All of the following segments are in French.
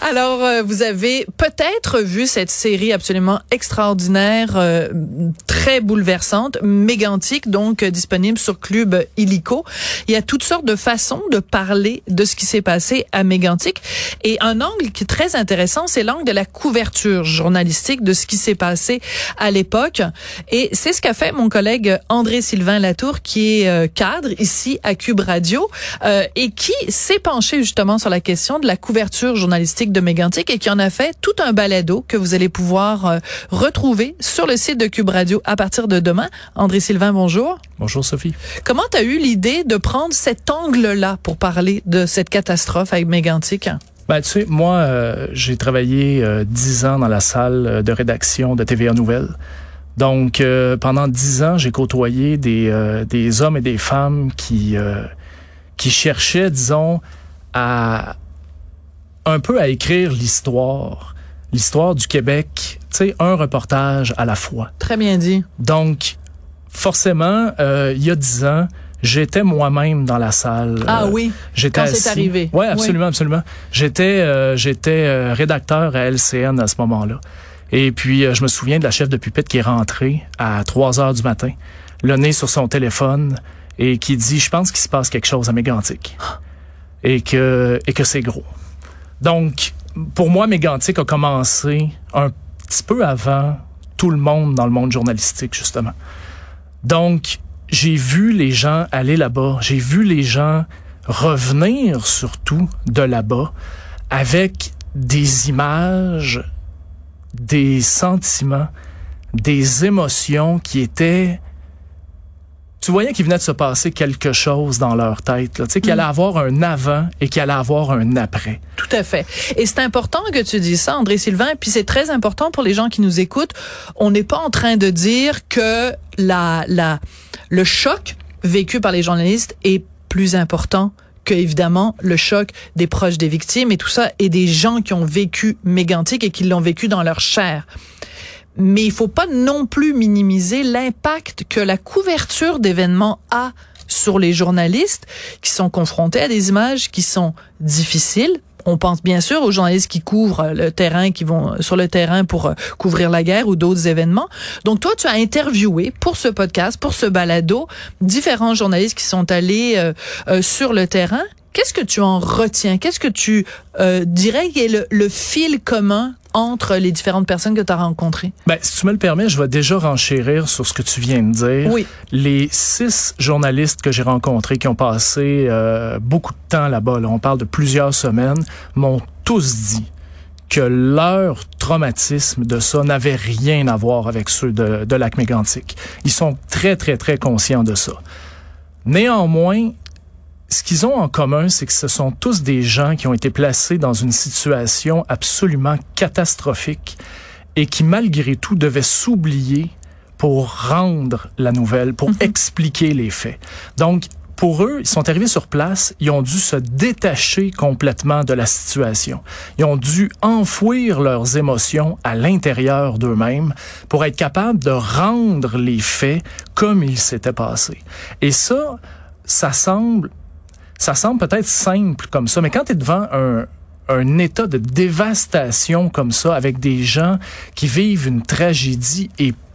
Alors, euh, vous avez peut-être vu cette série absolument extraordinaire, euh, très bouleversante, mégantique, donc euh, disponible sur Club Illico. Il y a toutes sortes de façons de parler de ce qui s'est passé à Mégantic. Et un angle qui est très intéressant, c'est l'angle de la couverture journalistique de ce qui s'est passé à l'époque. Et c'est ce qu'a fait mon collègue André-Sylvain Latour, qui est cadre ici à Cube Radio, et qui s'est penché justement sur la question de la couverture journalistique de Mégantic et qui en a fait tout un balado que vous allez pouvoir euh, retrouver sur le site de Cube Radio à partir de demain. André Sylvain, bonjour. Bonjour Sophie. Comment tu as eu l'idée de prendre cet angle-là pour parler de cette catastrophe avec Mégantic? Ben, tu sais, moi, euh, j'ai travaillé euh, dix ans dans la salle de rédaction de TVA Nouvelles. Donc, pendant dix ans, j'ai côtoyé des, des hommes et des femmes qui, qui cherchaient, disons, à, un peu à écrire l'histoire, l'histoire du Québec, tu sais, un reportage à la fois. Très bien dit. Donc, forcément, euh, il y a dix ans, j'étais moi-même dans la salle. Ah euh, oui. J'étais. Quand c'est arrivé. Ouais, absolument, absolument. J'étais, euh, j'étais rédacteur à LCN à ce moment-là. Et puis, je me souviens de la chef de pupitre qui est rentrée à 3 heures du matin, le nez sur son téléphone, et qui dit, je pense qu'il se passe quelque chose à Mégantic. et que, et que c'est gros. Donc, pour moi, Mégantic a commencé un petit peu avant tout le monde dans le monde journalistique, justement. Donc, j'ai vu les gens aller là-bas, j'ai vu les gens revenir surtout de là-bas avec des images, des sentiments, des émotions qui étaient tu voyais qu'il venait de se passer quelque chose dans leur tête, tu sais, qu'il allait mm. avoir un avant et qu'il allait avoir un après. Tout à fait. Et c'est important que tu dises ça, André Sylvain, et puis c'est très important pour les gens qui nous écoutent. On n'est pas en train de dire que la, la, le choc vécu par les journalistes est plus important que évidemment le choc des proches des victimes et tout ça et des gens qui ont vécu mégantique et qui l'ont vécu dans leur chair mais il faut pas non plus minimiser l'impact que la couverture d'événements a sur les journalistes qui sont confrontés à des images qui sont difficiles. On pense bien sûr aux journalistes qui couvrent le terrain, qui vont sur le terrain pour euh, couvrir la guerre ou d'autres événements. Donc toi, tu as interviewé pour ce podcast, pour ce balado, différents journalistes qui sont allés euh, euh, sur le terrain. Qu'est-ce que tu en retiens? Qu'est-ce que tu dirais qui est le, le fil commun entre les différentes personnes que tu as rencontrées? Ben, si tu me le permets, je vais déjà renchérir sur ce que tu viens de dire. Oui. Les six journalistes que j'ai rencontrés qui ont passé euh, beaucoup de temps là-bas, là, on parle de plusieurs semaines, m'ont tous dit que leur traumatisme de ça n'avait rien à voir avec ceux de, de lac mégantic. Ils sont très, très, très conscients de ça. Néanmoins, ce qu'ils ont en commun, c'est que ce sont tous des gens qui ont été placés dans une situation absolument catastrophique et qui, malgré tout, devaient s'oublier pour rendre la nouvelle, pour mhm. expliquer les faits. Donc, pour eux, ils sont arrivés sur place, ils ont dû se détacher complètement de la situation. Ils ont dû enfouir leurs émotions à l'intérieur d'eux-mêmes pour être capables de rendre les faits comme ils s'étaient passés. Et ça, ça semble ça semble peut-être simple comme ça, mais quand tu es devant un, état de dévastation comme ça, avec des gens qui vivent une tragédie épouvantable,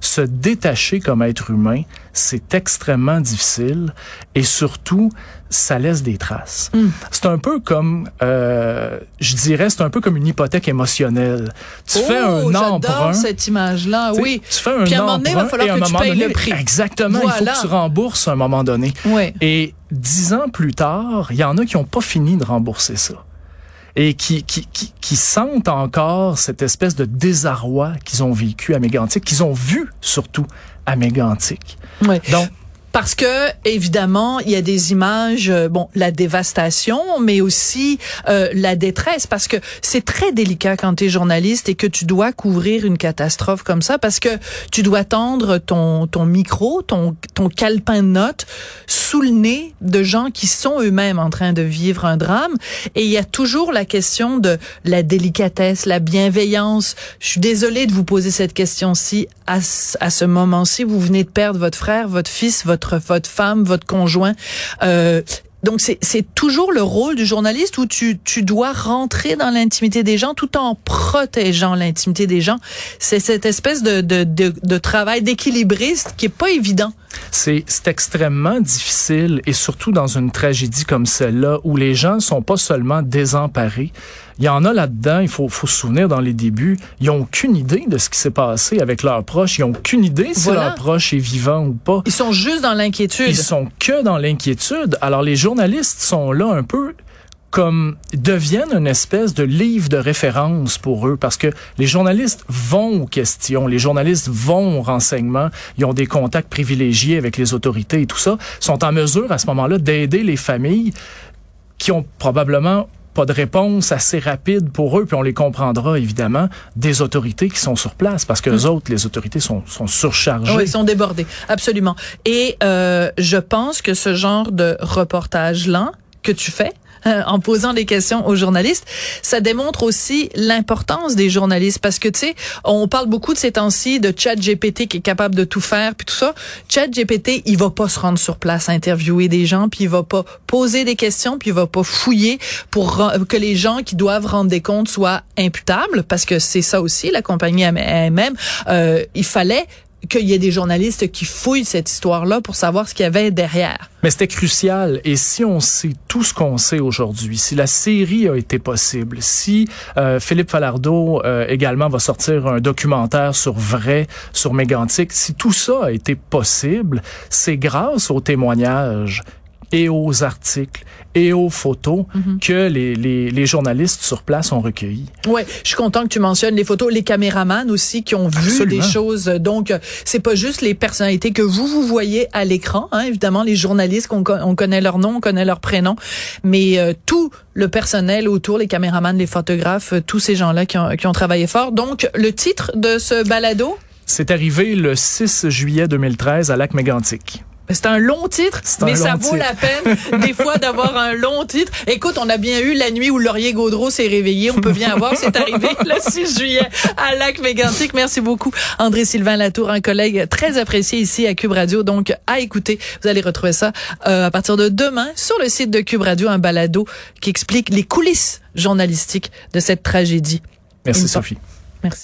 se détacher comme être humain, c'est extrêmement difficile et surtout, ça laisse des traces. Mm. C'est un peu comme, euh, je dirais, c'est un peu comme une hypothèque émotionnelle. Tu fais oh, un emprunt. cette image-là, oui. Tu fais un Puis à un moment donné, il va falloir que tu payes le prix. Exactement, il faut que tu rembourses à un moment donné. Oui. Et dix ans plus tard, il y en a qui n'ont pas fini de rembourser ça et qui, qui, qui, qui, sentent encore cette espèce de désarroi qu'ils ont vécu à Mégantic, qu'ils ont vu surtout à Mégantic. Oui. Donc, parce que évidemment il y a des images euh, bon la dévastation mais aussi euh, la détresse. Parce que c'est très délicat quand tu es journaliste et que tu dois couvrir une catastrophe comme ça parce que tu dois tendre ton ton micro ton ton calepin de notes sous le nez de gens qui sont eux-mêmes en train de vivre un drame. Et il y a toujours la question de la délicatesse la bienveillance. Je suis désolée de vous poser cette question-ci à, à ce moment-ci, vous venez de perdre votre frère, votre fils, votre votre femme, votre conjoint. Euh, donc c'est toujours le rôle du journaliste où tu, tu dois rentrer dans l'intimité des gens tout en protégeant l'intimité des gens. C'est cette espèce de, de, de, de travail d'équilibriste qui est pas évident. C'est extrêmement difficile et surtout dans une tragédie comme celle-là où les gens sont pas seulement désemparés, il y en a là-dedans, il faut, faut se souvenir dans les débuts, ils ont aucune idée de ce qui s'est passé avec leurs proches, ils ont aucune idée si leur proche est vivant ou pas. Ils sont juste dans l'inquiétude. Ils sont que dans l'inquiétude. Alors les journalistes sont là un peu comme deviennent une espèce de livre de référence pour eux parce que les journalistes vont aux questions, les journalistes vont aux renseignements, ils ont des contacts privilégiés avec les autorités et tout ça, sont en mesure à ce moment-là d'aider les familles qui ont probablement pas de réponse assez rapide pour eux, puis on les comprendra évidemment des autorités qui sont sur place, parce que les hum. autres, les autorités sont, sont surchargées. Oui, ils sont débordés, absolument. Et euh, je pense que ce genre de reportage-là que tu fais, en posant des questions aux journalistes. Ça démontre aussi l'importance des journalistes parce que tu sais, on parle beaucoup de ces temps-ci de Chat GPT qui est capable de tout faire puis tout ça. Chat GPT, il va pas se rendre sur place interviewer des gens puis il va pas poser des questions puis il va pas fouiller pour que les gens qui doivent rendre des comptes soient imputables parce que c'est ça aussi la compagnie elle-même. Euh, il fallait qu'il y ait des journalistes qui fouillent cette histoire-là pour savoir ce qu'il y avait derrière. Mais c'était crucial. Et si on sait tout ce qu'on sait aujourd'hui, si la série a été possible, si euh, Philippe Falardeau euh, également va sortir un documentaire sur vrai, sur Mégantic, si tout ça a été possible, c'est grâce aux témoignages et aux articles et aux photos mhm. que les, les, les, journalistes sur place ont recueillis. Ouais, je suis content que tu mentionnes les photos, les caméramans aussi qui ont vu des choses. Donc, c'est pas juste les personnalités que vous vous voyez à l'écran, hein, évidemment les journalistes qu'on on connaît leur nom, on connaît leur prénom, mais euh, tout le personnel autour, les caméramans, les photographes, euh, tous ces gens-là qui ont, qui ont travaillé fort. Donc, le titre de ce balado? C'est arrivé le 6 juillet 2013 à Lac Mégantic. C'est un long titre, mais ça vaut la peine des fois d'avoir un long titre. Écoute, on a bien eu la nuit où Laurier Gaudreau s'est réveillé. On peut bien voir, c'est arrivé le 6 juillet à Lac Mégantic. Merci beaucoup, André Sylvain Latour, un collègue très apprécié ici à Cube Radio. Donc, à écouter. Vous allez retrouver ça euh, à partir de demain sur le site de Cube Radio, un balado qui explique les coulisses journalistiques de cette tragédie. Merci, Sophie. Merci.